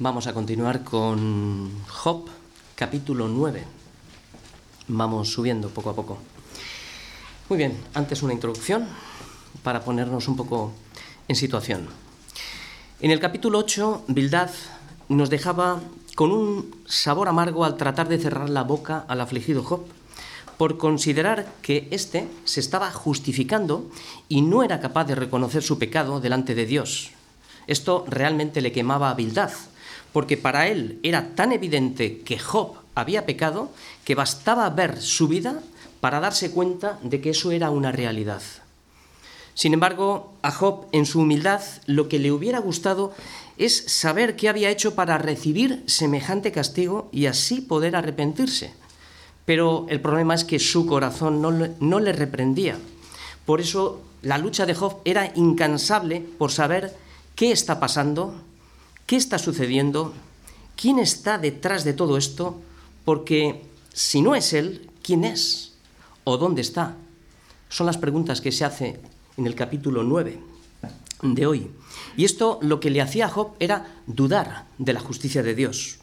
Vamos a continuar con Job, capítulo 9. Vamos subiendo poco a poco. Muy bien, antes una introducción para ponernos un poco en situación. En el capítulo 8, Bildad nos dejaba con un sabor amargo al tratar de cerrar la boca al afligido Job, por considerar que éste se estaba justificando y no era capaz de reconocer su pecado delante de Dios. Esto realmente le quemaba a Bildad, porque para él era tan evidente que Job había pecado que bastaba ver su vida para darse cuenta de que eso era una realidad. Sin embargo, a Job, en su humildad, lo que le hubiera gustado es saber qué había hecho para recibir semejante castigo y así poder arrepentirse. Pero el problema es que su corazón no le, no le reprendía. Por eso la lucha de Job era incansable por saber qué está pasando, qué está sucediendo, quién está detrás de todo esto, porque si no es él, ¿quién es? ¿O dónde está? Son las preguntas que se hace en el capítulo 9 de hoy. Y esto lo que le hacía a Job era dudar de la justicia de Dios.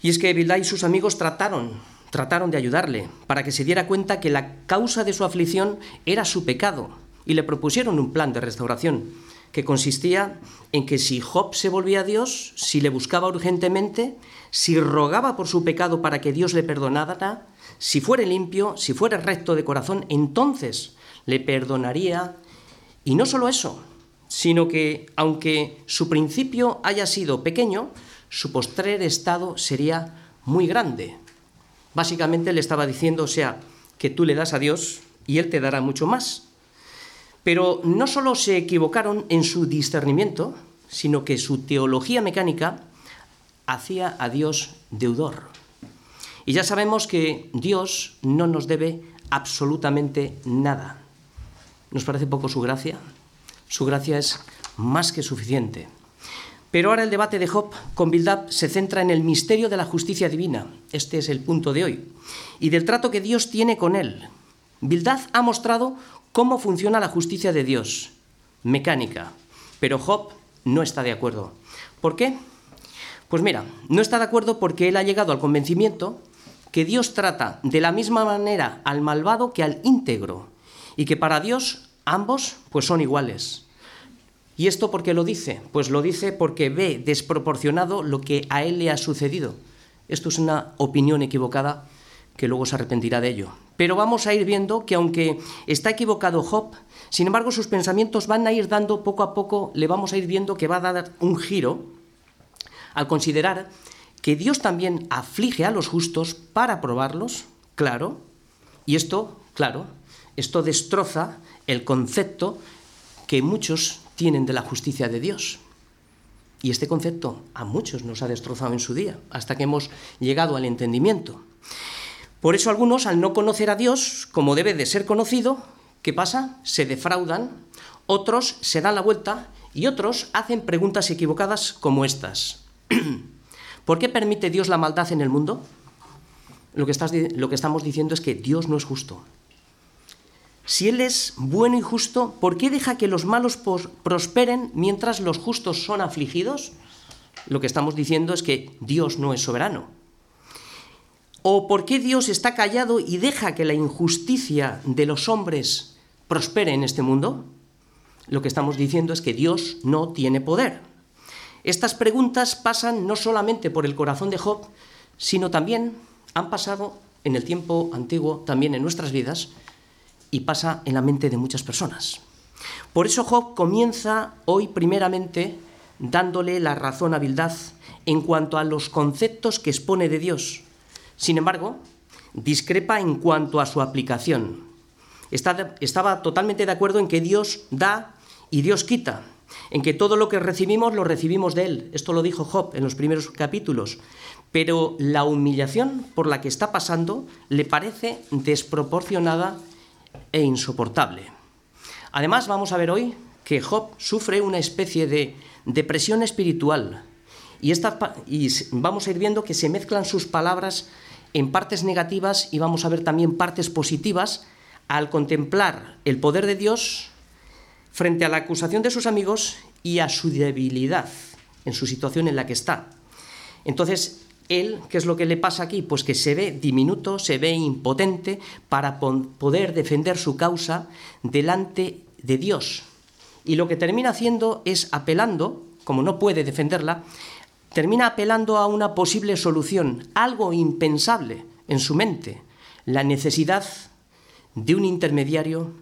Y es que Bildad y sus amigos trataron, trataron de ayudarle para que se diera cuenta que la causa de su aflicción era su pecado y le propusieron un plan de restauración que consistía en que si Job se volvía a Dios, si le buscaba urgentemente, si rogaba por su pecado para que Dios le perdonara, si fuera limpio, si fuera recto de corazón, entonces le perdonaría. Y no solo eso, sino que aunque su principio haya sido pequeño, su postrer estado sería muy grande. Básicamente le estaba diciendo, o sea, que tú le das a Dios y Él te dará mucho más. Pero no solo se equivocaron en su discernimiento, sino que su teología mecánica hacía a Dios deudor. Y ya sabemos que Dios no nos debe absolutamente nada. ¿Nos parece poco su gracia? Su gracia es más que suficiente. Pero ahora el debate de Job con Bildad se centra en el misterio de la justicia divina. Este es el punto de hoy. Y del trato que Dios tiene con él. Bildad ha mostrado cómo funciona la justicia de Dios. Mecánica. Pero Job no está de acuerdo. ¿Por qué? Pues mira, no está de acuerdo porque él ha llegado al convencimiento que Dios trata de la misma manera al malvado que al íntegro y que para Dios Ambos pues son iguales. ¿Y esto por qué lo dice? Pues lo dice porque ve desproporcionado lo que a él le ha sucedido. Esto es una opinión equivocada que luego se arrepentirá de ello. Pero vamos a ir viendo que aunque está equivocado Job, sin embargo sus pensamientos van a ir dando poco a poco, le vamos a ir viendo que va a dar un giro al considerar que Dios también aflige a los justos para probarlos, claro, y esto, claro, esto destroza el concepto que muchos tienen de la justicia de Dios. Y este concepto a muchos nos ha destrozado en su día, hasta que hemos llegado al entendimiento. Por eso algunos, al no conocer a Dios como debe de ser conocido, ¿qué pasa? Se defraudan, otros se dan la vuelta y otros hacen preguntas equivocadas como estas. ¿Por qué permite Dios la maldad en el mundo? Lo que, lo que estamos diciendo es que Dios no es justo. Si Él es bueno y justo, ¿por qué deja que los malos prosperen mientras los justos son afligidos? Lo que estamos diciendo es que Dios no es soberano. ¿O por qué Dios está callado y deja que la injusticia de los hombres prospere en este mundo? Lo que estamos diciendo es que Dios no tiene poder. Estas preguntas pasan no solamente por el corazón de Job, sino también han pasado en el tiempo antiguo, también en nuestras vidas, y pasa en la mente de muchas personas. Por eso Job comienza hoy primeramente dándole la razón a Bildad en cuanto a los conceptos que expone de Dios. Sin embargo, discrepa en cuanto a su aplicación. estaba totalmente de acuerdo en que Dios da y Dios quita, en que todo lo que recibimos lo recibimos de Él. Esto lo dijo Job en los primeros capítulos. Pero la humillación por la que está pasando le parece desproporcionada e insoportable. Además, vamos a ver hoy que Job sufre una especie de depresión espiritual y, y vamos a ir viendo que se mezclan sus palabras en partes negativas y vamos a ver también partes positivas al contemplar el poder de Dios frente a la acusación de sus amigos y a su debilidad en su situación en la que está. Entonces, él, ¿qué es lo que le pasa aquí? Pues que se ve diminuto, se ve impotente para poder defender su causa delante de Dios. Y lo que termina haciendo es apelando, como no puede defenderla, termina apelando a una posible solución, algo impensable en su mente, la necesidad de un intermediario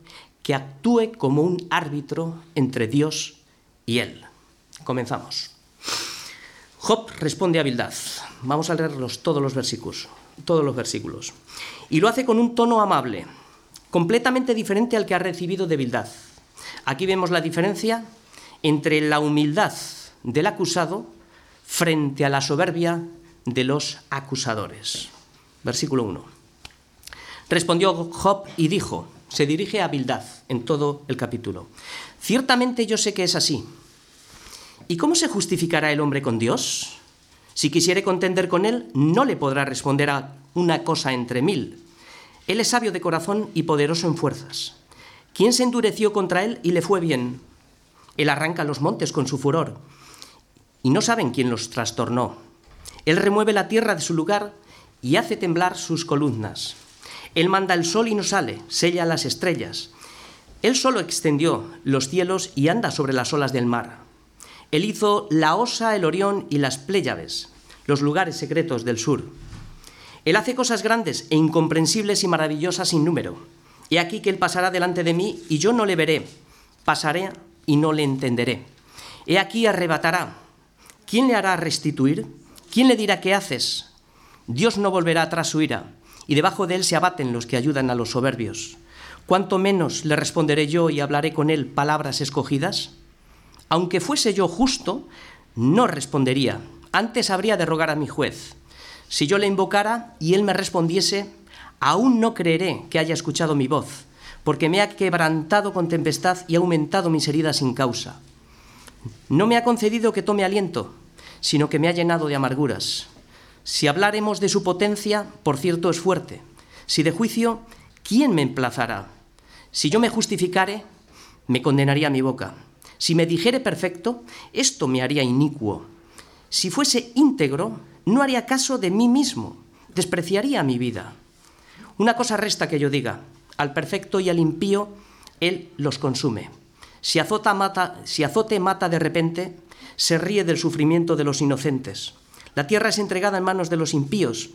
que actúe como un árbitro entre Dios y él. Comenzamos. Job responde a Bildad. Vamos a leerlos todos los versículos, todos los versículos. Y lo hace con un tono amable, completamente diferente al que ha recibido de Bildad. Aquí vemos la diferencia entre la humildad del acusado frente a la soberbia de los acusadores. Versículo 1. Respondió Job y dijo, se dirige a Bildad en todo el capítulo, ciertamente yo sé que es así ¿Y cómo se justificará el hombre con Dios? Si quisiere contender con él, no le podrá responder a una cosa entre mil. Él es sabio de corazón y poderoso en fuerzas. ¿Quién se endureció contra él y le fue bien? Él arranca los montes con su furor y no saben quién los trastornó. Él remueve la tierra de su lugar y hace temblar sus columnas. Él manda el sol y no sale, sella las estrellas. Él solo extendió los cielos y anda sobre las olas del mar. Él hizo la Osa, el Orión y las Pléyades, los lugares secretos del sur. Él hace cosas grandes e incomprensibles y maravillosas sin número. He aquí que Él pasará delante de mí y yo no le veré. Pasaré y no le entenderé. He aquí arrebatará. ¿Quién le hará restituir? ¿Quién le dirá qué haces? Dios no volverá atrás su ira, y debajo de él se abaten los que ayudan a los soberbios. ¿Cuánto menos le responderé yo y hablaré con él palabras escogidas? Aunque fuese yo justo, no respondería. Antes habría de rogar a mi juez. Si yo le invocara y él me respondiese, aún no creeré que haya escuchado mi voz, porque me ha quebrantado con tempestad y ha aumentado mis heridas sin causa. No me ha concedido que tome aliento, sino que me ha llenado de amarguras. Si habláremos de su potencia, por cierto es fuerte. Si de juicio, ¿quién me emplazará? Si yo me justificare, me condenaría mi boca. Si me dijere perfecto, esto me haría inicuo. Si fuese íntegro, no haría caso de mí mismo, despreciaría mi vida. Una cosa resta que yo diga, al perfecto y al impío, él los consume. Si, azota, mata, si azote mata de repente, se ríe del sufrimiento de los inocentes. La tierra es entregada en manos de los impíos,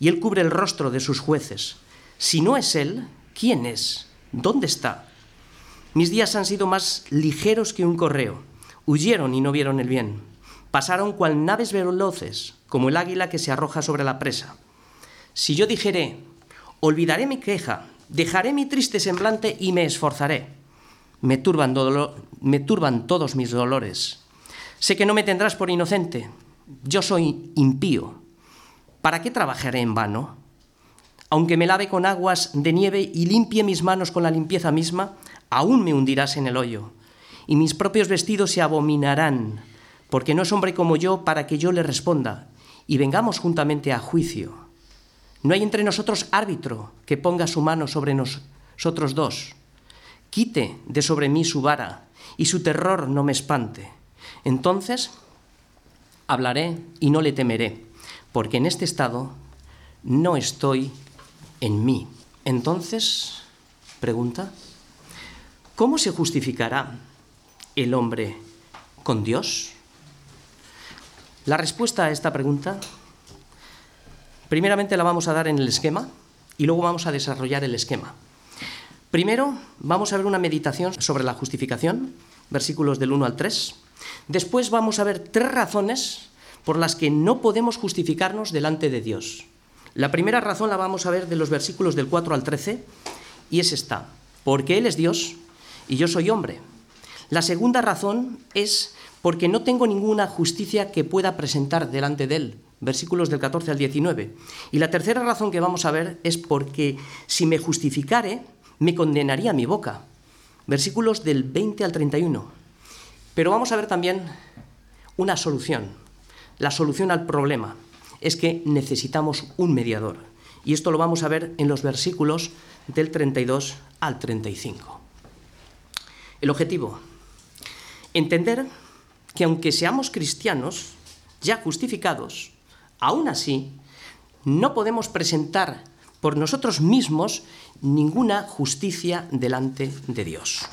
y él cubre el rostro de sus jueces. Si no es él, ¿quién es? ¿Dónde está? Mis días han sido más ligeros que un correo. Huyeron y no vieron el bien. Pasaron cual naves veloces, como el águila que se arroja sobre la presa. Si yo dijere, olvidaré mi queja, dejaré mi triste semblante y me esforzaré. Me turban, me turban todos mis dolores. Sé que no me tendrás por inocente. Yo soy impío. ¿Para qué trabajaré en vano? Aunque me lave con aguas de nieve y limpie mis manos con la limpieza misma, aún me hundirás en el hoyo, y mis propios vestidos se abominarán, porque no es hombre como yo para que yo le responda, y vengamos juntamente a juicio. No hay entre nosotros árbitro que ponga su mano sobre nosotros dos. Quite de sobre mí su vara, y su terror no me espante. Entonces hablaré y no le temeré, porque en este estado no estoy en mí. Entonces, pregunta, ¿Cómo se justificará el hombre con Dios? La respuesta a esta pregunta, primeramente la vamos a dar en el esquema y luego vamos a desarrollar el esquema. Primero vamos a ver una meditación sobre la justificación, versículos del 1 al 3. Después vamos a ver tres razones por las que no podemos justificarnos delante de Dios. La primera razón la vamos a ver de los versículos del 4 al 13 y es esta. Porque Él es Dios, y yo soy hombre. La segunda razón es porque no tengo ninguna justicia que pueda presentar delante de él. Versículos del 14 al 19. Y la tercera razón que vamos a ver es porque si me justificare, me condenaría mi boca. Versículos del 20 al 31. Pero vamos a ver también una solución. La solución al problema es que necesitamos un mediador. Y esto lo vamos a ver en los versículos del 32 al 35. El objetivo, entender que aunque seamos cristianos, ya justificados, aún así no podemos presentar por nosotros mismos ninguna justicia delante de Dios.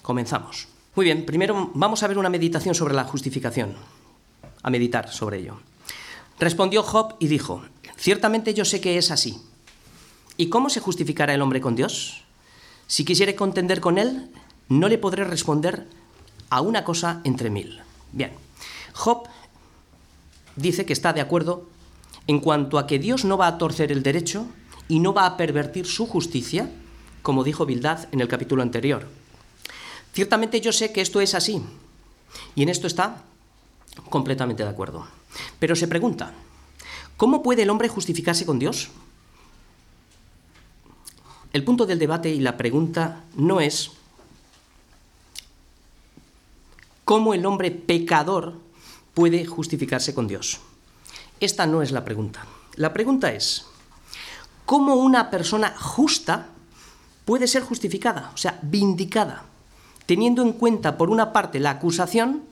Comenzamos. Muy bien, primero vamos a ver una meditación sobre la justificación, a meditar sobre ello. Respondió Job y dijo, ciertamente yo sé que es así. ¿Y cómo se justificará el hombre con Dios? Si quisiere contender con él, no le podré responder a una cosa entre mil. Bien, Job dice que está de acuerdo en cuanto a que Dios no va a torcer el derecho y no va a pervertir su justicia, como dijo Bildad en el capítulo anterior. Ciertamente yo sé que esto es así, y en esto está completamente de acuerdo. Pero se pregunta, ¿cómo puede el hombre justificarse con Dios? El punto del debate y la pregunta no es cómo el hombre pecador puede justificarse con Dios. Esta no es la pregunta. La pregunta es, cómo una persona justa puede ser justificada, o sea, vindicada, teniendo en cuenta por una parte la acusación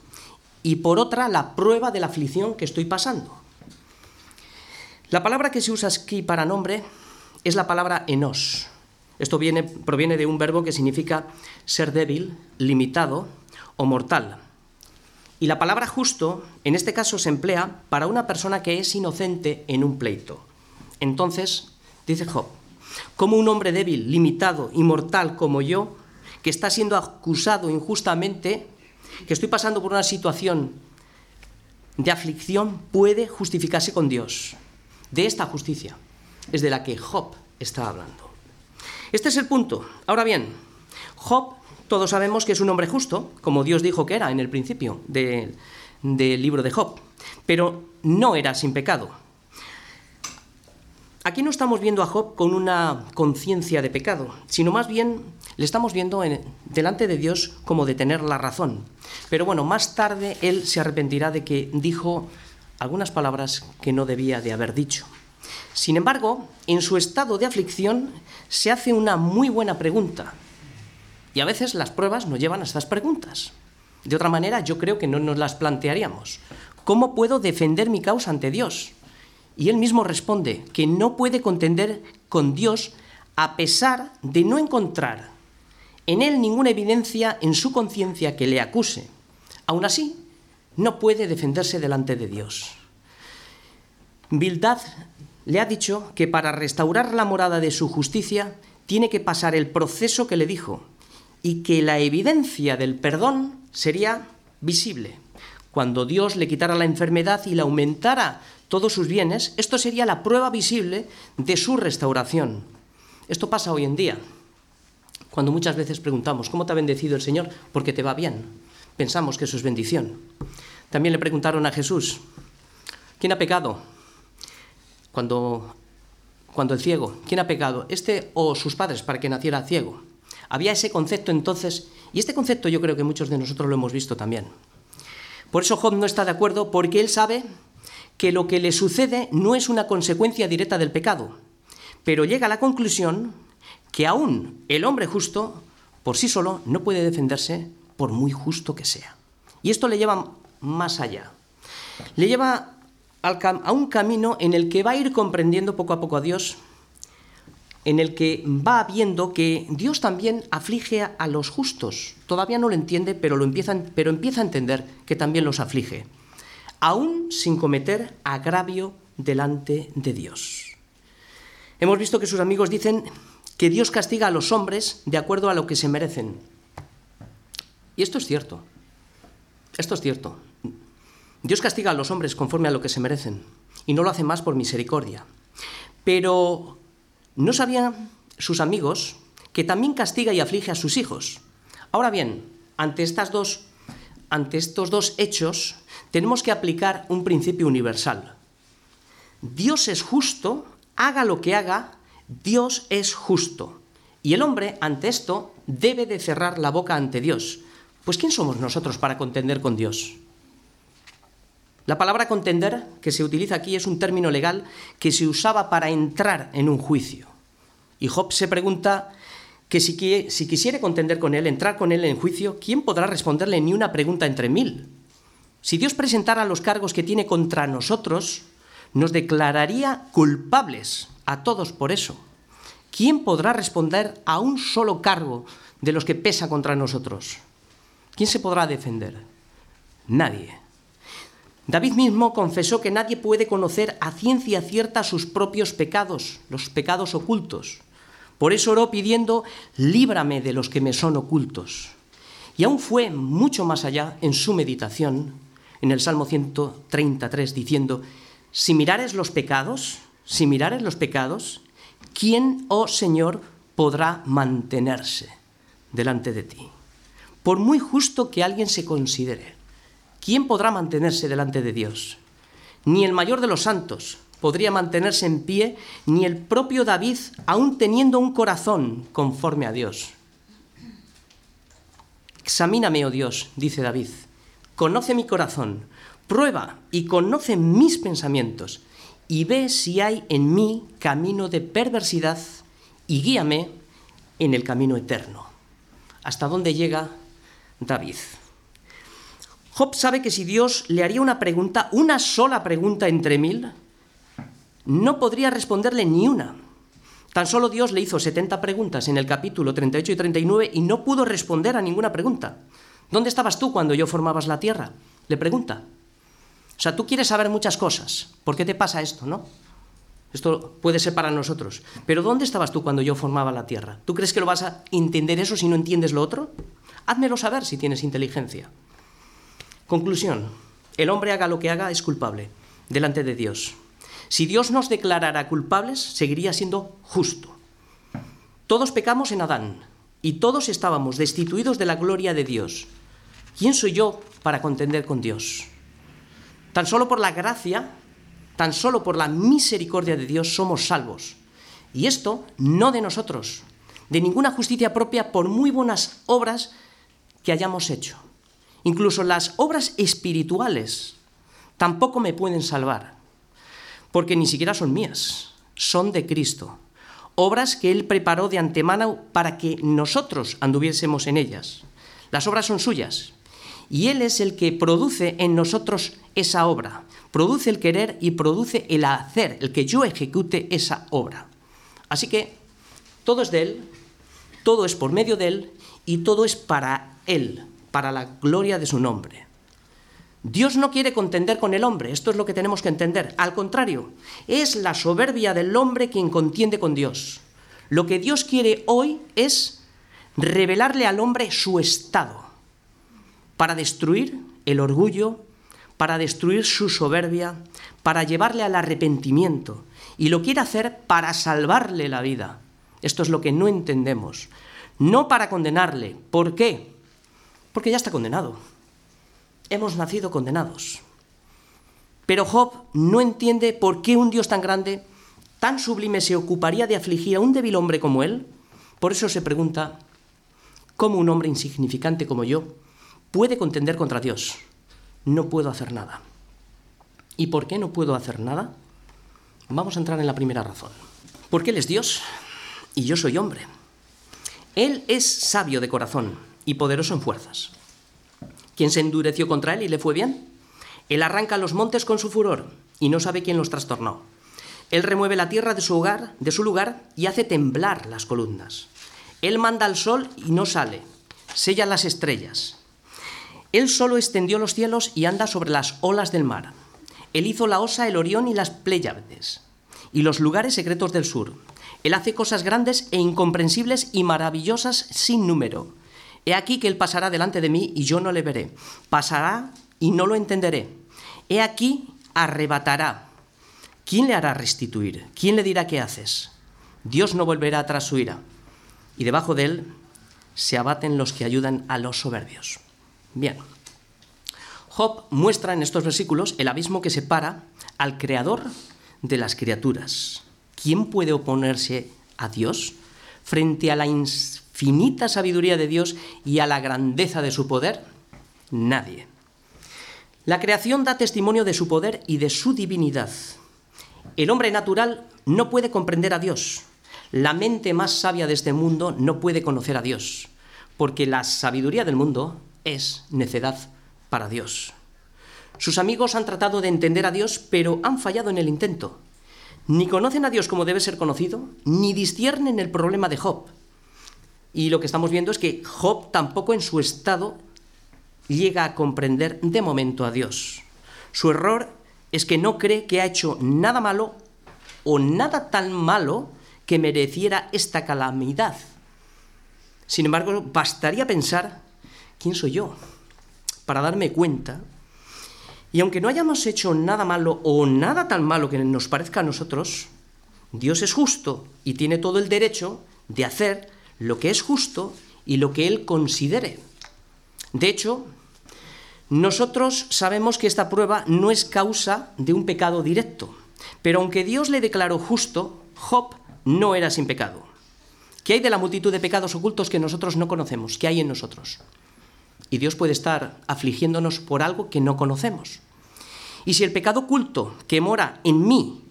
y por otra la prueba de la aflicción que estoy pasando. La palabra que se usa aquí para nombre es la palabra enos. Esto viene, proviene de un verbo que significa ser débil, limitado o mortal. Y la palabra justo, en este caso, se emplea para una persona que es inocente en un pleito. Entonces, Dice Job, como un hombre débil, limitado, inmortal como yo, que está siendo acusado injustamente, que estoy pasando por una situación de aflicción, puede justificarse con Dios. De esta justicia es de la que Job está hablando. Este es el punto. Ahora bien, Job, todos sabemos que es un hombre justo, como Dios dijo que era en el principio del libro de Job, pero no era sin pecado. Aquí no estamos viendo a Job con una conciencia de pecado, sino más bien le estamos viendo delante de Dios como de tener la razón. Pero bueno, más tarde él se arrepentirá de que dijo algunas palabras que no debía de haber dicho. Sin embargo, en su estado de aflicción se hace una muy buena pregunta. Y a veces las pruebas nos llevan a estas preguntas. De otra manera, yo creo que no nos las plantearíamos. ¿Cómo puedo defender mi causa ante Dios? Y él mismo responde que no puede contender con Dios a pesar de no encontrar en él ninguna evidencia en su conciencia que le acuse. Aún así, no puede defenderse delante de Dios. Bildad le ha dicho que para restaurar la morada de su justicia tiene que pasar el proceso que le dijo y que la evidencia del perdón sería visible. Cuando Dios le quitara la enfermedad y le aumentara todos sus bienes, esto sería la prueba visible de su restauración. Esto pasa hoy en día, cuando muchas veces preguntamos, ¿cómo te ha bendecido el Señor? Porque te va bien. Pensamos que eso es bendición. También le preguntaron a Jesús, ¿quién ha pecado? Cuando, cuando el ciego, ¿quién ha pecado? ¿Este o sus padres para que naciera ciego? Había ese concepto entonces, y este concepto yo creo que muchos de nosotros lo hemos visto también. Por eso Job no está de acuerdo, porque él sabe que lo que le sucede no es una consecuencia directa del pecado, pero llega a la conclusión que aún el hombre justo por sí solo no puede defenderse por muy justo que sea. Y esto le lleva más allá. Le lleva a un camino en el que va a ir comprendiendo poco a poco a Dios, en el que va viendo que Dios también aflige a los justos. Todavía no lo entiende, pero, lo pero empieza a entender que también los aflige aún sin cometer agravio delante de Dios. Hemos visto que sus amigos dicen que Dios castiga a los hombres de acuerdo a lo que se merecen. Y esto es cierto. Esto es cierto. Dios castiga a los hombres conforme a lo que se merecen y no lo hace más por misericordia. Pero no sabían sus amigos que también castiga y aflige a sus hijos. Ahora bien, ante estas dos ante estos dos hechos, tenemos que aplicar un principio universal. Dios es justo, haga lo que haga, Dios es justo. Y el hombre, ante esto, debe de cerrar la boca ante Dios. Pues ¿quién somos nosotros para contender con Dios? La palabra contender que se utiliza aquí es un término legal que se usaba para entrar en un juicio. Y Job se pregunta que si, si quisiere contender con él, entrar con él en juicio, ¿quién podrá responderle ni una pregunta entre mil? Si Dios presentara los cargos que tiene contra nosotros, nos declararía culpables a todos por eso. ¿Quién podrá responder a un solo cargo de los que pesa contra nosotros? ¿Quién se podrá defender? Nadie. David mismo confesó que nadie puede conocer a ciencia cierta sus propios pecados, los pecados ocultos. Por eso oró pidiendo, líbrame de los que me son ocultos. Y aún fue mucho más allá en su meditación, en el Salmo 133, diciendo, si mirares los pecados, si mirares los pecados, ¿quién, oh Señor, podrá mantenerse delante de ti? Por muy justo que alguien se considere, ¿quién podrá mantenerse delante de Dios? Ni el mayor de los santos podría mantenerse en pie, ni el propio David, aún teniendo un corazón conforme a Dios. Examíname, oh Dios, dice David, conoce mi corazón, prueba y conoce mis pensamientos, y ve si hay en mí camino de perversidad, y guíame en el camino eterno. ¿Hasta dónde llega David? Job sabe que si Dios le haría una pregunta, una sola pregunta entre mil, no podría responderle ni una. Tan solo Dios le hizo 70 preguntas en el capítulo 38 y 39 y no pudo responder a ninguna pregunta. ¿Dónde estabas tú cuando yo formabas la tierra? Le pregunta. O sea, tú quieres saber muchas cosas. ¿Por qué te pasa esto, no? Esto puede ser para nosotros. Pero ¿dónde estabas tú cuando yo formaba la tierra? ¿Tú crees que lo vas a entender eso si no entiendes lo otro? Házmelo saber si tienes inteligencia. Conclusión. El hombre haga lo que haga es culpable delante de Dios. Si Dios nos declarara culpables, seguiría siendo justo. Todos pecamos en Adán y todos estábamos destituidos de la gloria de Dios. ¿Quién soy yo para contender con Dios? Tan solo por la gracia, tan solo por la misericordia de Dios somos salvos. Y esto no de nosotros, de ninguna justicia propia por muy buenas obras que hayamos hecho. Incluso las obras espirituales tampoco me pueden salvar, porque ni siquiera son mías, son de Cristo. Obras que Él preparó de antemano para que nosotros anduviésemos en ellas. Las obras son suyas, y Él es el que produce en nosotros esa obra. Produce el querer y produce el hacer, el que yo ejecute esa obra. Así que todo es de Él, todo es por medio de Él y todo es para Él para la gloria de su nombre. Dios no quiere contender con el hombre, esto es lo que tenemos que entender. Al contrario, es la soberbia del hombre quien contiende con Dios. Lo que Dios quiere hoy es revelarle al hombre su estado, para destruir el orgullo, para destruir su soberbia, para llevarle al arrepentimiento. Y lo quiere hacer para salvarle la vida. Esto es lo que no entendemos. No para condenarle. ¿Por qué? porque ya está condenado. Hemos nacido condenados. Pero Job no entiende por qué un Dios tan grande, tan sublime, se ocuparía de afligir a un débil hombre como él. Por eso se pregunta, ¿cómo un hombre insignificante como yo puede contender contra Dios? No puedo hacer nada. ¿Y por qué no puedo hacer nada? Vamos a entrar en la primera razón. Porque Él es Dios y yo soy hombre. Él es sabio de corazón y poderoso en fuerzas. ¿Quién se endureció contra él y le fue bien? Él arranca los montes con su furor y no sabe quién los trastornó. Él remueve la tierra de su hogar, de su lugar y hace temblar las columnas. Él manda al sol y no sale, sella las estrellas. Él solo extendió los cielos y anda sobre las olas del mar. Él hizo la osa, el Orión y las Pléyades, y los lugares secretos del sur. Él hace cosas grandes e incomprensibles y maravillosas sin número. He aquí que Él pasará delante de mí y yo no le veré. Pasará y no lo entenderé. He aquí arrebatará. ¿Quién le hará restituir? ¿Quién le dirá qué haces? Dios no volverá tras su ira. Y debajo de Él se abaten los que ayudan a los soberbios. Bien. Job muestra en estos versículos el abismo que separa al creador de las criaturas. ¿Quién puede oponerse a Dios frente a la finita sabiduría de Dios y a la grandeza de su poder? Nadie. La creación da testimonio de su poder y de su divinidad. El hombre natural no puede comprender a Dios. La mente más sabia de este mundo no puede conocer a Dios, porque la sabiduría del mundo es necedad para Dios. Sus amigos han tratado de entender a Dios, pero han fallado en el intento. Ni conocen a Dios como debe ser conocido, ni disciernen el problema de Job. Y lo que estamos viendo es que Job tampoco en su estado llega a comprender de momento a Dios. Su error es que no cree que ha hecho nada malo o nada tan malo que mereciera esta calamidad. Sin embargo, bastaría pensar, ¿quién soy yo? Para darme cuenta. Y aunque no hayamos hecho nada malo o nada tan malo que nos parezca a nosotros, Dios es justo y tiene todo el derecho de hacer lo que es justo y lo que Él considere. De hecho, nosotros sabemos que esta prueba no es causa de un pecado directo, pero aunque Dios le declaró justo, Job no era sin pecado. ¿Qué hay de la multitud de pecados ocultos que nosotros no conocemos? ¿Qué hay en nosotros? Y Dios puede estar afligiéndonos por algo que no conocemos. Y si el pecado oculto que mora en mí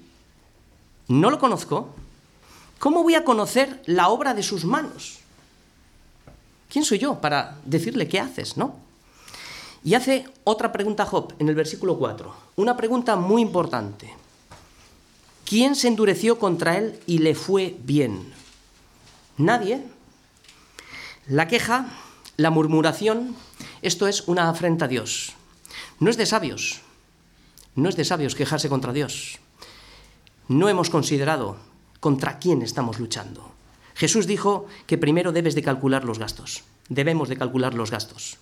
no lo conozco, ¿cómo voy a conocer la obra de sus manos? ¿Quién soy yo para decirle qué haces, no? Y hace otra pregunta Job en el versículo 4, una pregunta muy importante. ¿Quién se endureció contra él y le fue bien? Nadie. La queja, la murmuración, esto es una afrenta a Dios. No es de sabios, no es de sabios quejarse contra Dios. No hemos considerado contra quién estamos luchando. Jesús dijo que primero debes de calcular los gastos. Debemos de calcular los gastos.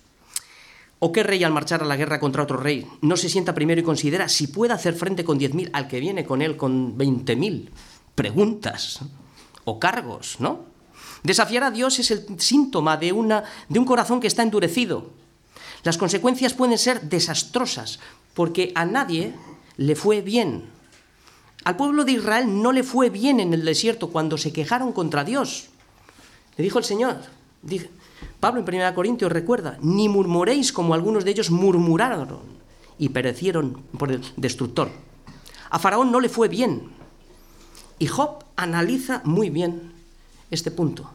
¿O qué rey al marchar a la guerra contra otro rey no se sienta primero y considera si puede hacer frente con 10.000 al que viene con él con 20.000? Preguntas o cargos, ¿no? Desafiar a Dios es el síntoma de, una, de un corazón que está endurecido. Las consecuencias pueden ser desastrosas, porque a nadie le fue bien. Al pueblo de Israel no le fue bien en el desierto cuando se quejaron contra Dios. Le dijo el Señor, Pablo en 1 Corintios recuerda, ni murmuréis como algunos de ellos murmuraron y perecieron por el destructor. A Faraón no le fue bien. Y Job analiza muy bien este punto.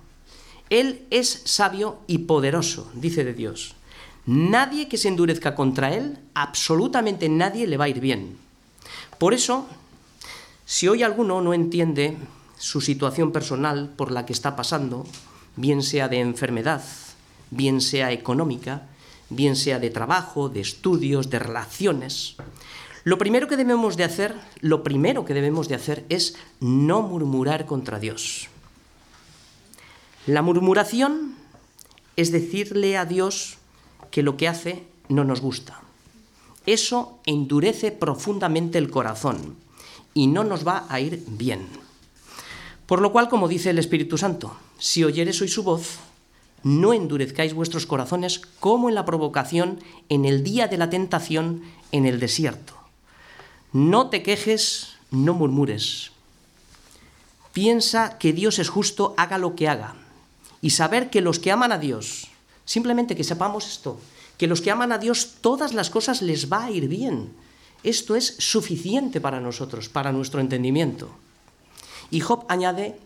Él es sabio y poderoso, dice de Dios. Nadie que se endurezca contra Él, absolutamente nadie le va a ir bien. Por eso, si hoy alguno no entiende su situación personal por la que está pasando, bien sea de enfermedad, bien sea económica, bien sea de trabajo, de estudios, de relaciones, lo primero que debemos de hacer, lo primero que debemos de hacer es no murmurar contra Dios. La murmuración es decirle a Dios que lo que hace no nos gusta. Eso endurece profundamente el corazón y no nos va a ir bien. Por lo cual, como dice el Espíritu Santo, si oyeres hoy su voz, no endurezcáis vuestros corazones como en la provocación en el día de la tentación en el desierto. No te quejes, no murmures. Piensa que Dios es justo, haga lo que haga y saber que los que aman a Dios, simplemente que sepamos esto, que los que aman a Dios todas las cosas les va a ir bien. Esto es suficiente para nosotros, para nuestro entendimiento. Y Job añade,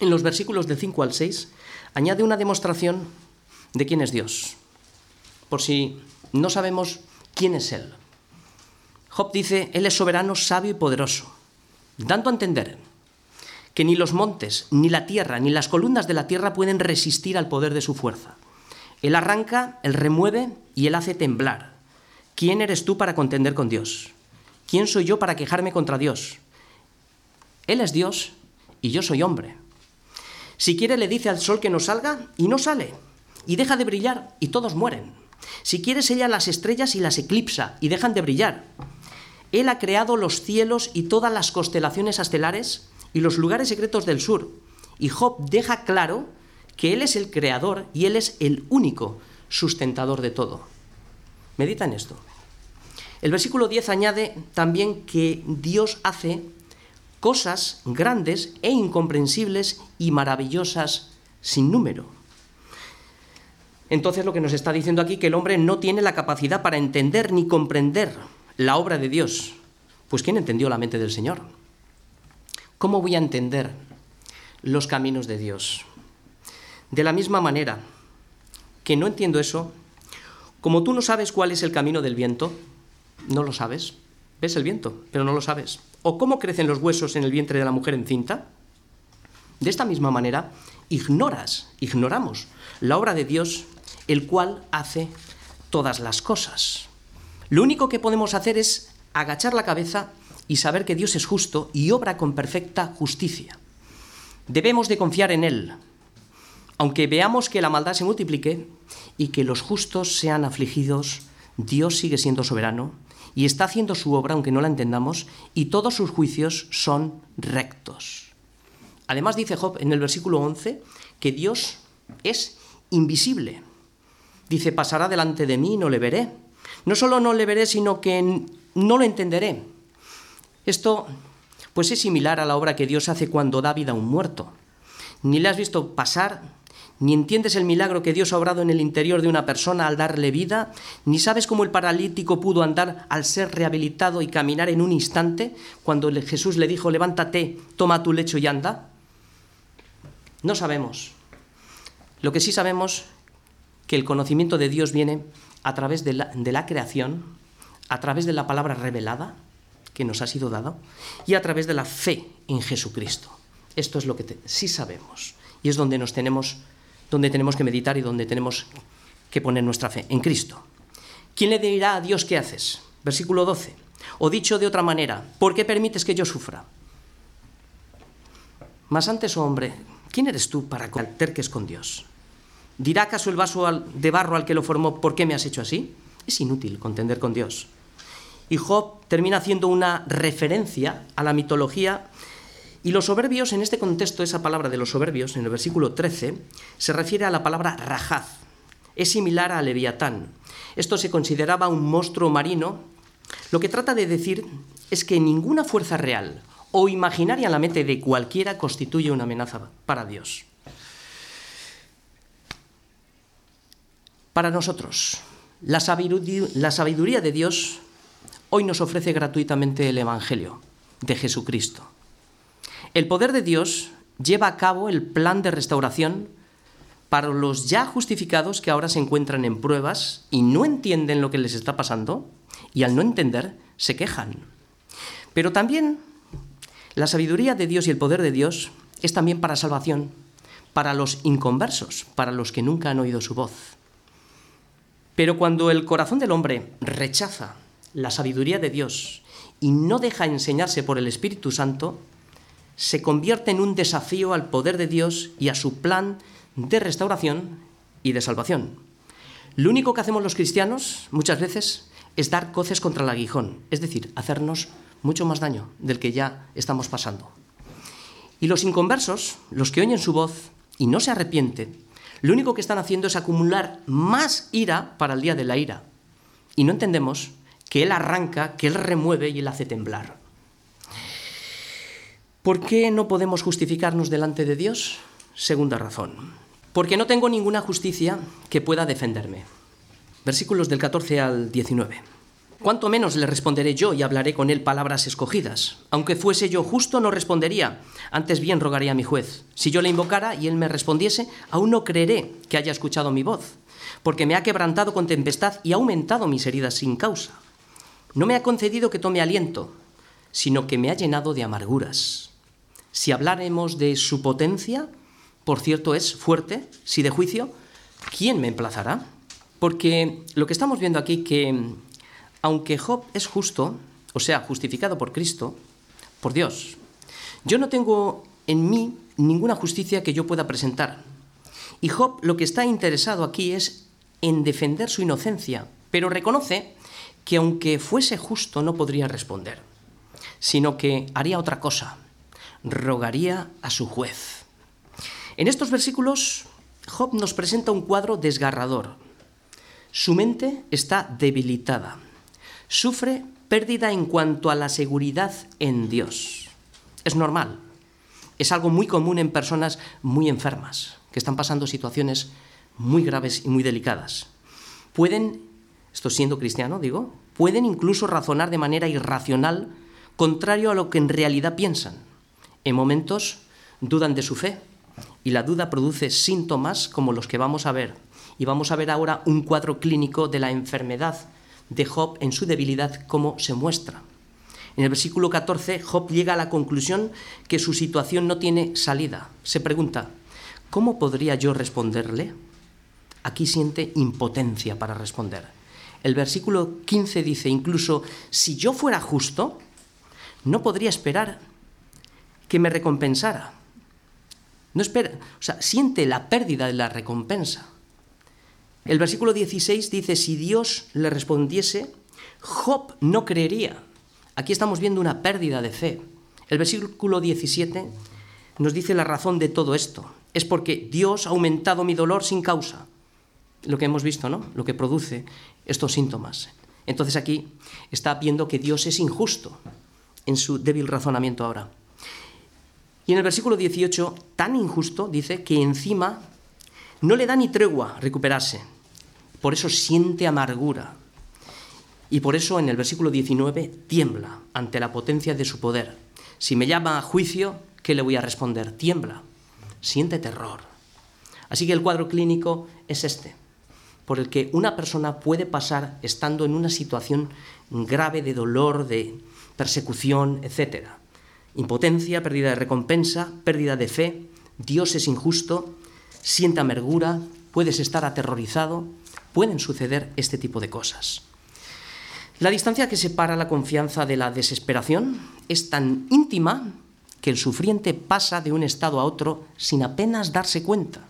en los versículos del 5 al 6, añade una demostración de quién es Dios, por si no sabemos quién es Él. Job dice, Él es soberano, sabio y poderoso, dando a entender que ni los montes, ni la tierra, ni las columnas de la tierra pueden resistir al poder de su fuerza. Él arranca, Él remueve y Él hace temblar. ¿Quién eres tú para contender con Dios? ¿Quién soy yo para quejarme contra Dios? Él es Dios y yo soy hombre. Si quiere le dice al sol que no salga y no sale, y deja de brillar y todos mueren. Si quiere sella las estrellas y las eclipsa y dejan de brillar. Él ha creado los cielos y todas las constelaciones estelares y los lugares secretos del sur. Y Job deja claro que Él es el creador y Él es el único sustentador de todo. Medita en esto. El versículo 10 añade también que Dios hace cosas grandes e incomprensibles y maravillosas sin número. Entonces lo que nos está diciendo aquí que el hombre no tiene la capacidad para entender ni comprender la obra de Dios. Pues ¿quién entendió la mente del Señor? ¿Cómo voy a entender los caminos de Dios? De la misma manera que no entiendo eso, como tú no sabes cuál es el camino del viento, No lo sabes. Ves el viento, pero no lo sabes. ¿O cómo crecen los huesos en el vientre de la mujer encinta? De esta misma manera, ignoras, ignoramos la obra de Dios, el cual hace todas las cosas. Lo único que podemos hacer es agachar la cabeza y saber que Dios es justo y obra con perfecta justicia. Debemos de confiar en Él, aunque veamos que la maldad se multiplique y que los justos sean afligidos, Dios sigue siendo soberano y está haciendo su obra aunque no la entendamos y todos sus juicios son rectos. Además dice Job en el versículo 11 que Dios es invisible. Dice, pasará delante de mí y no le veré. No solo no le veré, sino que no lo entenderé. Esto pues es similar a la obra que Dios hace cuando da vida a un muerto. Ni le has visto pasar, ni entiendes el milagro que Dios ha obrado en el interior de una persona al darle vida, ni sabes cómo el paralítico pudo andar al ser rehabilitado y caminar en un instante cuando Jesús le dijo, levántate, toma tu lecho y anda. No sabemos. Lo que sí sabemos que el conocimiento de Dios viene a través de la, de la creación, a través de la palabra revelada que nos ha sido dada y a través de la fe en Jesucristo. Esto es lo que sí sabemos y es donde nos tenemos donde tenemos que meditar y donde tenemos que poner nuestra fe, en Cristo. ¿Quién le dirá a Dios qué haces? Versículo 12. O dicho de otra manera, ¿por qué permites que yo sufra? Más antes, hombre, ¿quién eres tú para que alterques con Dios? ¿Dirá acaso el vaso de barro al que lo formó, ¿por qué me has hecho así? Es inútil contender con Dios. Y Job termina haciendo una referencia a la mitología y los soberbios, en este contexto, esa palabra de los soberbios, en el versículo 13, se refiere a la palabra rajaz. Es similar a leviatán. Esto se consideraba un monstruo marino. Lo que trata de decir es que ninguna fuerza real o imaginaria en la mente de cualquiera constituye una amenaza para Dios. Para nosotros, la sabiduría, la sabiduría de Dios hoy nos ofrece gratuitamente el Evangelio de Jesucristo. El poder de Dios lleva a cabo el plan de restauración para los ya justificados que ahora se encuentran en pruebas y no entienden lo que les está pasando y al no entender se quejan. Pero también la sabiduría de Dios y el poder de Dios es también para salvación, para los inconversos, para los que nunca han oído su voz. Pero cuando el corazón del hombre rechaza la sabiduría de Dios y no deja enseñarse por el Espíritu Santo, se convierte en un desafío al poder de Dios y a su plan de restauración y de salvación. Lo único que hacemos los cristianos muchas veces es dar coces contra el aguijón, es decir, hacernos mucho más daño del que ya estamos pasando. Y los inconversos, los que oyen su voz y no se arrepienten, lo único que están haciendo es acumular más ira para el día de la ira. Y no entendemos que Él arranca, que Él remueve y Él hace temblar. ¿Por qué no podemos justificarnos delante de Dios? Segunda razón. Porque no tengo ninguna justicia que pueda defenderme. Versículos del 14 al 19. Cuanto menos le responderé yo y hablaré con él palabras escogidas. Aunque fuese yo justo, no respondería. Antes bien rogaría a mi juez. Si yo le invocara y él me respondiese, aún no creeré que haya escuchado mi voz, porque me ha quebrantado con tempestad y ha aumentado mis heridas sin causa. No me ha concedido que tome aliento, sino que me ha llenado de amarguras. Si habláremos de su potencia, por cierto es fuerte, si de juicio, ¿quién me emplazará? Porque lo que estamos viendo aquí que aunque Job es justo, o sea, justificado por Cristo, por Dios, yo no tengo en mí ninguna justicia que yo pueda presentar. Y Job lo que está interesado aquí es en defender su inocencia, pero reconoce que aunque fuese justo no podría responder, sino que haría otra cosa, rogaría a su juez. En estos versículos, Job nos presenta un cuadro desgarrador. Su mente está debilitada. Sufre pérdida en cuanto a la seguridad en Dios. Es normal. Es algo muy común en personas muy enfermas, que están pasando situaciones muy graves y muy delicadas. Pueden, esto siendo cristiano, digo, pueden incluso razonar de manera irracional, contrario a lo que en realidad piensan en momentos dudan de su fe y la duda produce síntomas como los que vamos a ver. Y vamos a ver ahora un cuadro clínico de la enfermedad de Job en su debilidad como se muestra. En el versículo 14, Job llega a la conclusión que su situación no tiene salida. Se pregunta, ¿cómo podría yo responderle? Aquí siente impotencia para responder. El versículo 15 dice, incluso si yo fuera justo, no podría esperar que me recompensara. No espera, o sea, siente la pérdida de la recompensa. El versículo 16 dice, si Dios le respondiese, Job no creería. Aquí estamos viendo una pérdida de fe. El versículo 17 nos dice la razón de todo esto. Es porque Dios ha aumentado mi dolor sin causa. Lo que hemos visto, ¿no? Lo que produce estos síntomas. Entonces aquí está viendo que Dios es injusto en su débil razonamiento ahora. Y en el versículo 18, tan injusto, dice que encima no le da ni tregua recuperarse. Por eso siente amargura, y por eso en el versículo 19 tiembla ante la potencia de su poder. Si me llama a juicio, ¿qué le voy a responder? Tiembla, siente terror. Así que el cuadro clínico es este, por el que una persona puede pasar estando en una situación grave de dolor, de persecución, etc. Impotencia, pérdida de recompensa, pérdida de fe, Dios es injusto, siente amargura, puedes estar aterrorizado, pueden suceder este tipo de cosas. La distancia que separa la confianza de la desesperación es tan íntima que el sufriente pasa de un estado a otro sin apenas darse cuenta.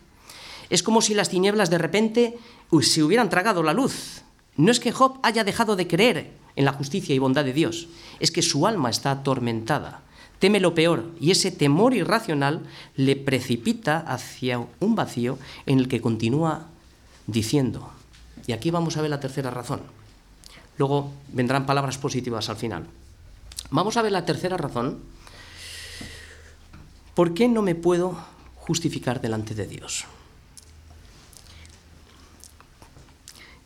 Es como si las tinieblas de repente se hubieran tragado la luz. No es que Job haya dejado de creer en la justicia y bondad de Dios, es que su alma está atormentada. Teme lo peor y ese temor irracional le precipita hacia un vacío en el que continúa diciendo. Y aquí vamos a ver la tercera razón. Luego vendrán palabras positivas al final. Vamos a ver la tercera razón. ¿Por qué no me puedo justificar delante de Dios?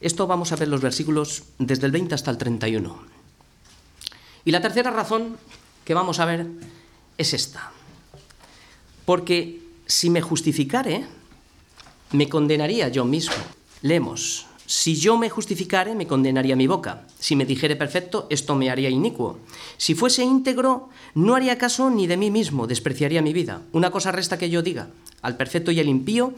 Esto vamos a ver los versículos desde el 20 hasta el 31. Y la tercera razón que vamos a ver es esta. Porque si me justificare, me condenaría yo mismo. Leemos, si yo me justificare, me condenaría mi boca. Si me dijere perfecto, esto me haría inicuo. Si fuese íntegro, no haría caso ni de mí mismo, despreciaría mi vida. Una cosa resta que yo diga, al perfecto y al impío,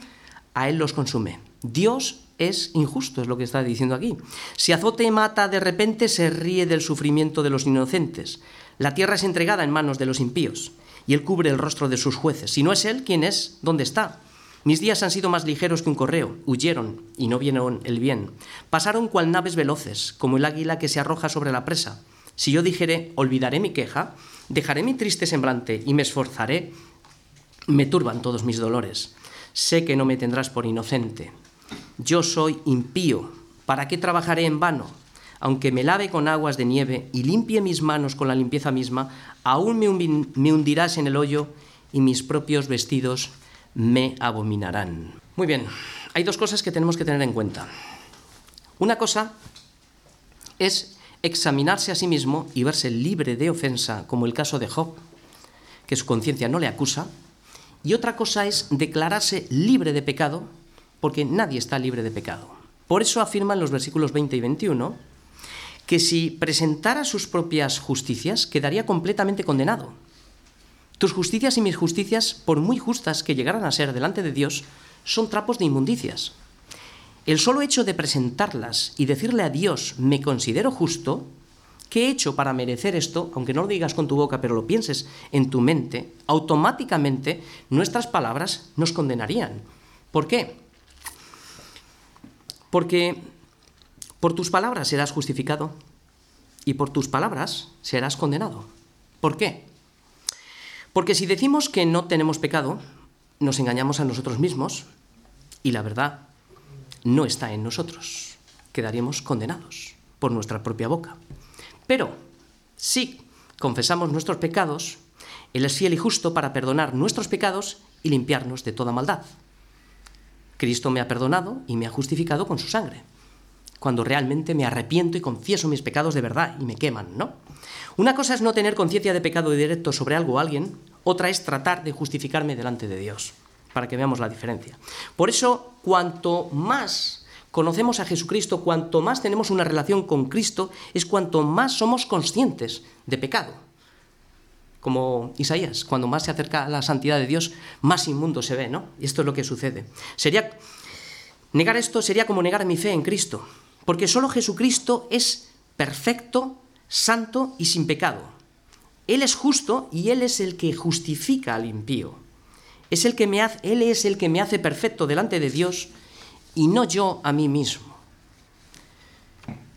a él los consume. Dios es injusto, es lo que está diciendo aquí. Si azote y mata de repente, se ríe del sufrimiento de los inocentes. La tierra es entregada en manos de los impíos, y él cubre el rostro de sus jueces. Si no es él, ¿quién es? ¿Dónde está? Mis días han sido más ligeros que un correo, huyeron y no vieron el bien. Pasaron cual naves veloces, como el águila que se arroja sobre la presa. Si yo dijere, olvidaré mi queja, dejaré mi triste semblante y me esforzaré, me turban todos mis dolores. Sé que no me tendrás por inocente. Yo soy impío, ¿para qué trabajaré en vano? Aunque me lave con aguas de nieve y limpie mis manos con la limpieza misma, aún me hundirás en el hoyo y mis propios vestidos me abominarán. Muy bien, hay dos cosas que tenemos que tener en cuenta. Una cosa es examinarse a sí mismo y verse libre de ofensa, como el caso de Job, que su conciencia no le acusa, y otra cosa es declararse libre de pecado, porque nadie está libre de pecado. Por eso afirman los versículos 20 y 21 que si presentara sus propias justicias quedaría completamente condenado, tus justicias y mis justicias, por muy justas que llegaran a ser delante de Dios, son trapos de inmundicias. El solo hecho de presentarlas y decirle a Dios, me considero justo, ¿qué he hecho para merecer esto? Aunque no lo digas con tu boca, pero lo pienses en tu mente, automáticamente nuestras palabras nos condenarían. ¿Por qué? Porque por tus palabras serás justificado y por tus palabras serás condenado. ¿Por qué? Porque si decimos que no tenemos pecado, nos engañamos a nosotros mismos y la verdad no está en nosotros. Quedaríamos condenados por nuestra propia boca. Pero si confesamos nuestros pecados, Él es fiel y justo para perdonar nuestros pecados y limpiarnos de toda maldad. Cristo me ha perdonado y me ha justificado con su sangre, cuando realmente me arrepiento y confieso mis pecados de verdad y me queman, ¿no? Una cosa es no tener conciencia de pecado directo sobre algo o alguien, otra es tratar de justificarme delante de Dios, para que veamos la diferencia. Por eso, cuanto más conocemos a Jesucristo, cuanto más tenemos una relación con Cristo, es cuanto más somos conscientes de pecado. Como Isaías, cuando más se acerca a la santidad de Dios, más inmundo se ve, ¿no? Y esto es lo que sucede. Sería negar esto sería como negar mi fe en Cristo, porque solo Jesucristo es perfecto, santo y sin pecado. Él es justo y él es el que justifica al impío. Es el que me él es el que me hace perfecto delante de Dios y no yo a mí mismo.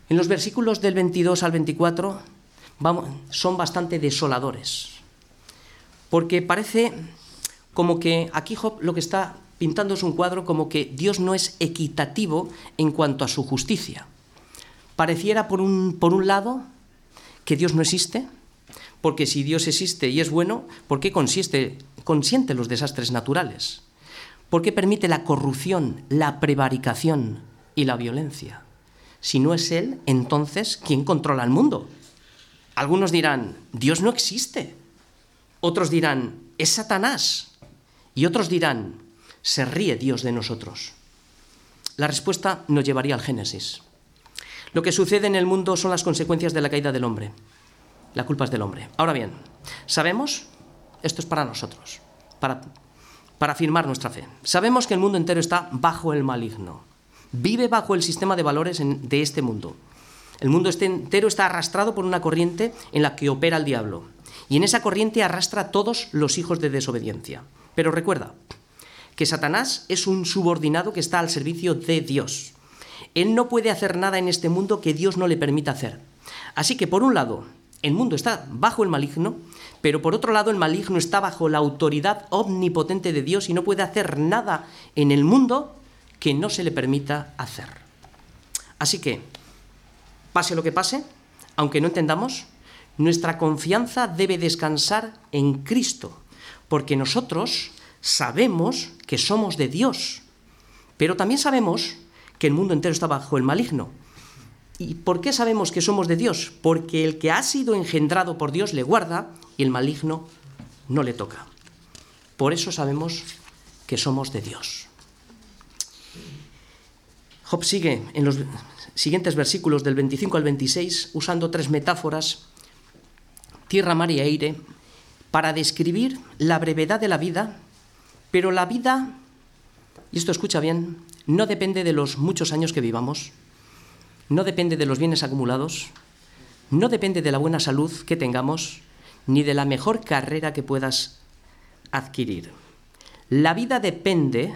En los versículos del 22 al 24 son bastante desoladores, porque parece como que aquí Job lo que está pintando es un cuadro como que Dios no es equitativo en cuanto a su justicia. Pareciera por un, por un lado que Dios no existe, porque si Dios existe y es bueno, ¿por qué consiste, consiente los desastres naturales? ¿Por qué permite la corrupción, la prevaricación y la violencia? Si no es Él, entonces, ¿quién controla el mundo? Algunos dirán, Dios no existe. Otros dirán, es Satanás. Y otros dirán, se ríe Dios de nosotros. La respuesta nos llevaría al Génesis. Lo que sucede en el mundo son las consecuencias de la caída del hombre. La culpa es del hombre. Ahora bien, sabemos, esto es para nosotros, para para afirmar nuestra fe. Sabemos que el mundo entero está bajo el maligno, vive bajo el sistema de valores de este mundo. El mundo este entero está arrastrado por una corriente en la que opera el diablo, y en esa corriente arrastra a todos los hijos de desobediencia. Pero recuerda que Satanás es un subordinado que está al servicio de Dios. Él no puede hacer nada en este mundo que Dios no le permita hacer. Así que, por un lado, el mundo está bajo el maligno pero por otro lado el maligno está bajo la autoridad omnipotente de Dios y no puede hacer nada en el mundo que no se le permita hacer. Así que, pase lo que pase, aunque no entendamos, nuestra confianza debe descansar en Cristo, porque nosotros sabemos que somos de Dios, pero también sabemos que el mundo entero está bajo el maligno. ¿Y por qué sabemos que somos de Dios? Porque el que ha sido engendrado por Dios le guarda y el maligno no le toca. Por eso sabemos que somos de Dios. Job sigue en los siguientes versículos del 25 al 26 usando tres metáforas, tierra, mar y aire, para describir la brevedad de la vida, pero la vida, y esto escucha bien, no depende de los muchos años que vivamos, no depende de los bienes acumulados, no depende de la buena salud que tengamos, ni de la mejor carrera que puedas adquirir. La vida depende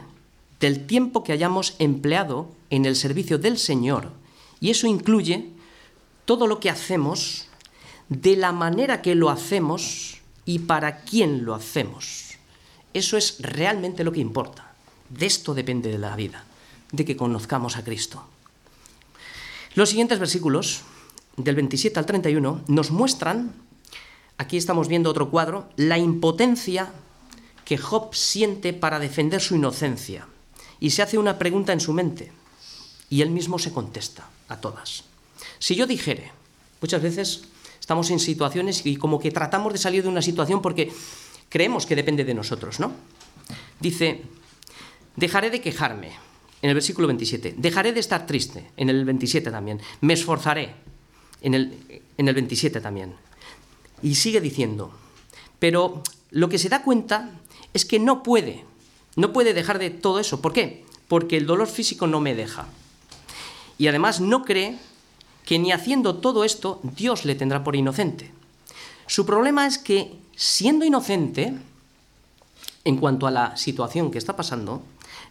del tiempo que hayamos empleado en el servicio del Señor, y eso incluye todo lo que hacemos, de la manera que lo hacemos y para quién lo hacemos. Eso es realmente lo que importa. De esto depende de la vida, de que conozcamos a Cristo. Los siguientes versículos, del 27 al 31, nos muestran, aquí estamos viendo otro cuadro, la impotencia que Job siente para defender su inocencia. Y se hace una pregunta en su mente, y él mismo se contesta a todas. Si yo dijere, muchas veces estamos en situaciones y como que tratamos de salir de una situación porque creemos que depende de nosotros, ¿no? Dice, dejaré de quejarme, en el versículo 27. Dejaré de estar triste, en el 27 también. Me esforzaré, en el, en el 27 también. Y sigue diciendo, pero lo que se da cuenta es que no puede, no puede dejar de todo eso. ¿Por qué? Porque el dolor físico no me deja. Y además no cree que ni haciendo todo esto Dios le tendrá por inocente. Su problema es que siendo inocente, en cuanto a la situación que está pasando,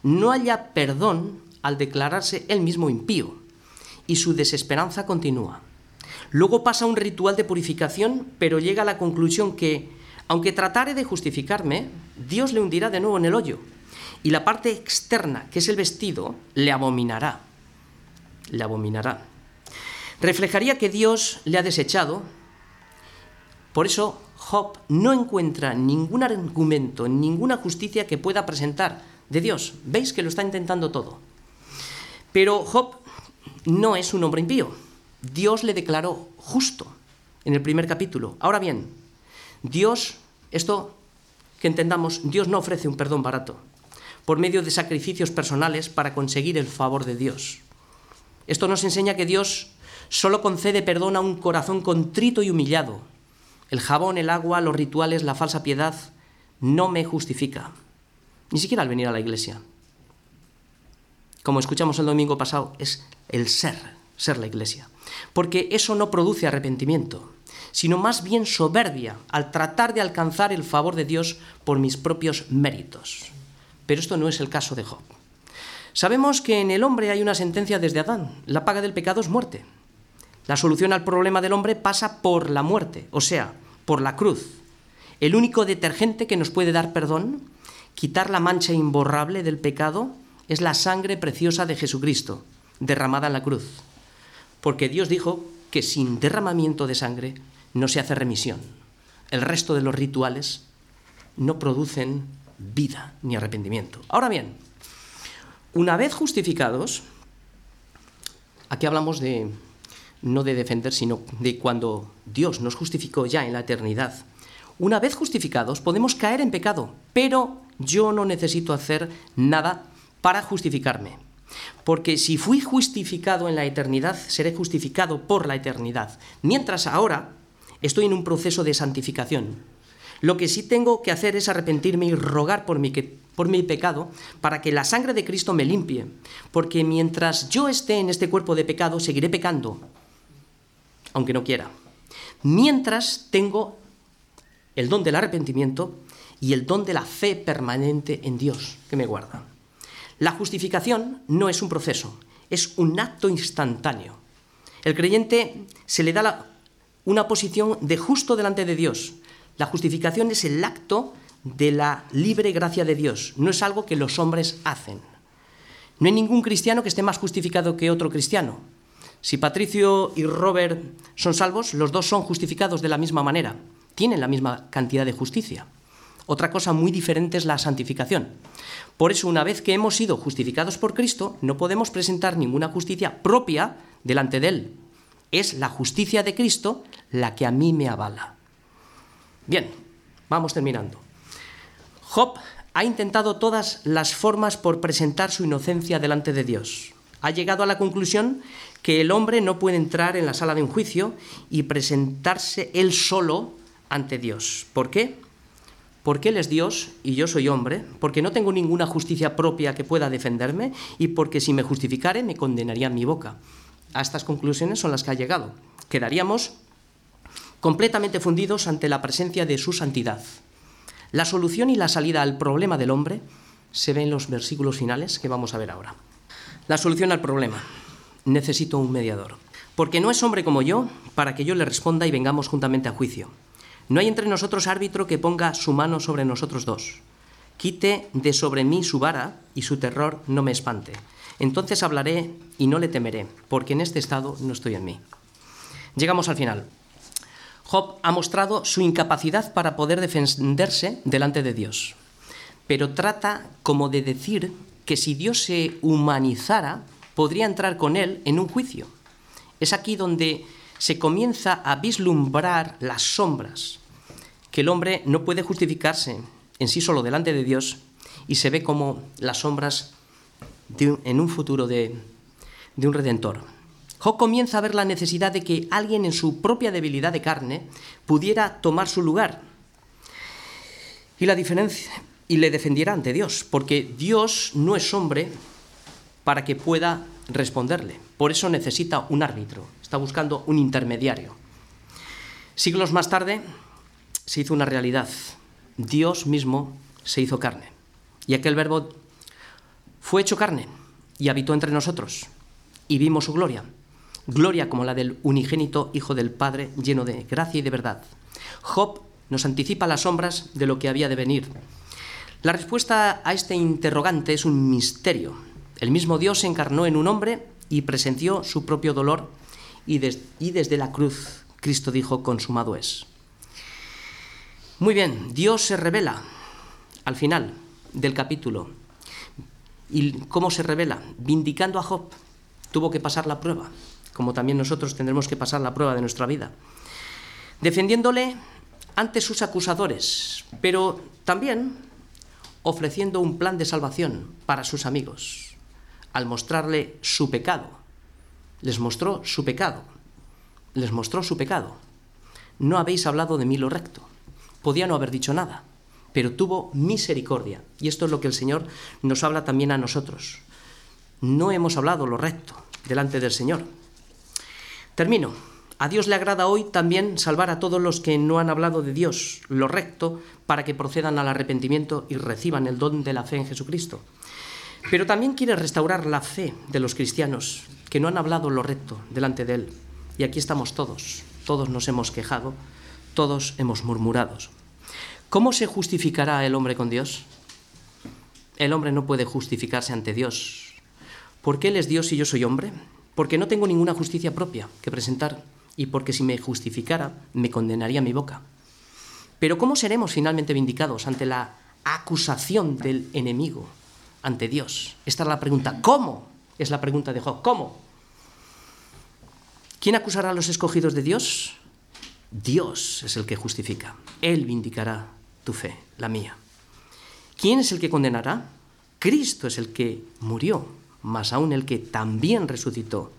no haya perdón al declararse él mismo impío, y su desesperanza continúa. Luego pasa un ritual de purificación, pero llega a la conclusión que, aunque tratare de justificarme, Dios le hundirá de nuevo en el hoyo, y la parte externa, que es el vestido, le abominará. Le abominará. Reflejaría que Dios le ha desechado. Por eso Job no encuentra ningún argumento, ninguna justicia que pueda presentar de Dios. ¿Veis que lo está intentando todo? Pero Job no es un hombre impío. Dios le declaró justo en el primer capítulo. Ahora bien, Dios, esto que entendamos, Dios no ofrece un perdón barato por medio de sacrificios personales para conseguir el favor de Dios. Esto nos enseña que Dios solo concede perdón a un corazón contrito y humillado. El jabón, el agua, los rituales, la falsa piedad no me justifica, ni siquiera al venir a la iglesia. Como escuchamos el domingo pasado, es el ser, ser la iglesia. Porque eso no produce arrepentimiento, sino más bien soberbia al tratar de alcanzar el favor de Dios por mis propios méritos. Pero esto no es el caso de Job. Sabemos que en el hombre hay una sentencia desde Adán. La paga del pecado es muerte. La solución al problema del hombre pasa por la muerte, o sea, por la cruz. El único detergente que nos puede dar perdón, quitar la mancha imborrable del pecado, es la sangre preciosa de Jesucristo, derramada en la cruz. Porque Dios dijo que sin derramamiento de sangre no se hace remisión. El resto de los rituales no producen vida ni arrepentimiento. Ahora bien, una vez justificados, aquí hablamos de no de defender, sino de cuando Dios nos justificó ya en la eternidad. Una vez justificados podemos caer en pecado, pero yo no necesito hacer nada para justificarme. Porque si fui justificado en la eternidad, seré justificado por la eternidad. Mientras ahora estoy en un proceso de santificación. Lo que sí tengo que hacer es arrepentirme y rogar por mi, por mi pecado para que la sangre de Cristo me limpie. Porque mientras yo esté en este cuerpo de pecado, seguiré pecando, aunque no quiera. Mientras tengo el don del arrepentimiento y el don de la fe permanente en Dios que me guarda. La justificación no es un proceso, es un acto instantáneo. El creyente se le da una posición de justo delante de Dios. La justificación es el acto de la libre gracia de Dios, no es algo que los hombres hacen. No hay ningún cristiano que esté más justificado que otro cristiano. Si Patricio y Robert son salvos, los dos son justificados de la misma manera, tienen la misma cantidad de justicia. Otra cosa muy diferente es la santificación. Por eso, una vez que hemos sido justificados por Cristo, no podemos presentar ninguna justicia propia delante de Él. Es la justicia de Cristo la que a mí me avala. Bien, vamos terminando. Job ha intentado todas las formas por presentar su inocencia delante de Dios. Ha llegado a la conclusión que el hombre no puede entrar en la sala de un juicio y presentarse él solo ante Dios. ¿Por qué? porque Él es Dios y yo soy hombre, porque no tengo ninguna justicia propia que pueda defenderme y porque si me justificare me condenaría en mi boca. A estas conclusiones son las que ha llegado. Quedaríamos completamente fundidos ante la presencia de su santidad. La solución y la salida al problema del hombre se ven en los versículos finales que vamos a ver ahora. La solución al problema. Necesito un mediador. Porque no es hombre como yo para que yo le responda y vengamos juntamente a juicio. No hay entre nosotros árbitro que ponga su mano sobre nosotros dos. Quite de sobre mí su vara y su terror no me espante. Entonces hablaré y no le temeré, porque en este estado no estoy en mí. Llegamos al final. Job ha mostrado su incapacidad para poder defenderse delante de Dios, pero trata como de decir que si Dios se humanizara, podría entrar con él en un juicio. Es aquí donde se comienza a vislumbrar las sombras, que el hombre no puede justificarse en sí solo delante de Dios y se ve como las sombras en un futuro de, un redentor. Job comienza a ver la necesidad de que alguien en su propia debilidad de carne pudiera tomar su lugar y la diferencia y le defendiera ante Dios, porque Dios no es hombre para que pueda responderle. Por eso necesita un árbitro, está buscando un intermediario. Siglos más tarde, se hizo una realidad. Dios mismo se hizo carne. Y aquel verbo fue hecho carne y habitó entre nosotros. Y vimos su gloria. Gloria como la del unigénito Hijo del Padre, lleno de gracia y de verdad. Job nos anticipa las sombras de lo que había de venir. La respuesta a este interrogante es un misterio. El mismo Dios se encarnó en un hombre y presenció su propio dolor y, y desde la cruz Cristo dijo, consumado es. Muy bien, Dios se revela al final del capítulo. ¿Y cómo se revela? Vindicando a Job. Tuvo que pasar la prueba, como también nosotros tendremos que pasar la prueba de nuestra vida. Defendiéndole ante sus acusadores, pero también ofreciendo un plan de salvación para sus amigos, al mostrarle su pecado les mostró su pecado. Les mostró su pecado. No habéis hablado de mí lo recto. Podía no haber dicho nada, pero tuvo misericordia. Y esto es lo que el Señor nos habla también a nosotros. No hemos hablado lo recto delante del Señor. Termino. A Dios le agrada hoy también salvar a todos los que no han hablado de Dios lo recto para que procedan al arrepentimiento y reciban el don de la fe en Jesucristo. Pero también quiere restaurar la fe de los cristianos que no han hablado lo recto delante de Él. Y aquí estamos todos, todos nos hemos quejado, todos hemos murmurado. ¿Cómo se justificará el hombre con Dios? El hombre no puede justificarse ante Dios. ¿Por qué Él es Dios y yo soy hombre? Porque no tengo ninguna justicia propia que presentar y porque si me justificara me condenaría mi boca. Pero ¿cómo seremos finalmente vindicados ante la acusación del enemigo, ante Dios? Esta es la pregunta. ¿Cómo? Es la pregunta de Job. ¿Cómo? ¿Quién acusará a los escogidos de Dios? Dios es el que justifica. Él vindicará tu fe, la mía. ¿Quién es el que condenará? Cristo es el que murió, más aún el que también resucitó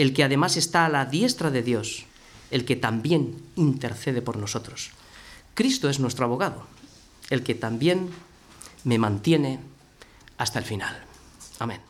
el que además está a la diestra de Dios, el que también intercede por nosotros. Cristo es nuestro abogado, el que también me mantiene hasta el final. Amén.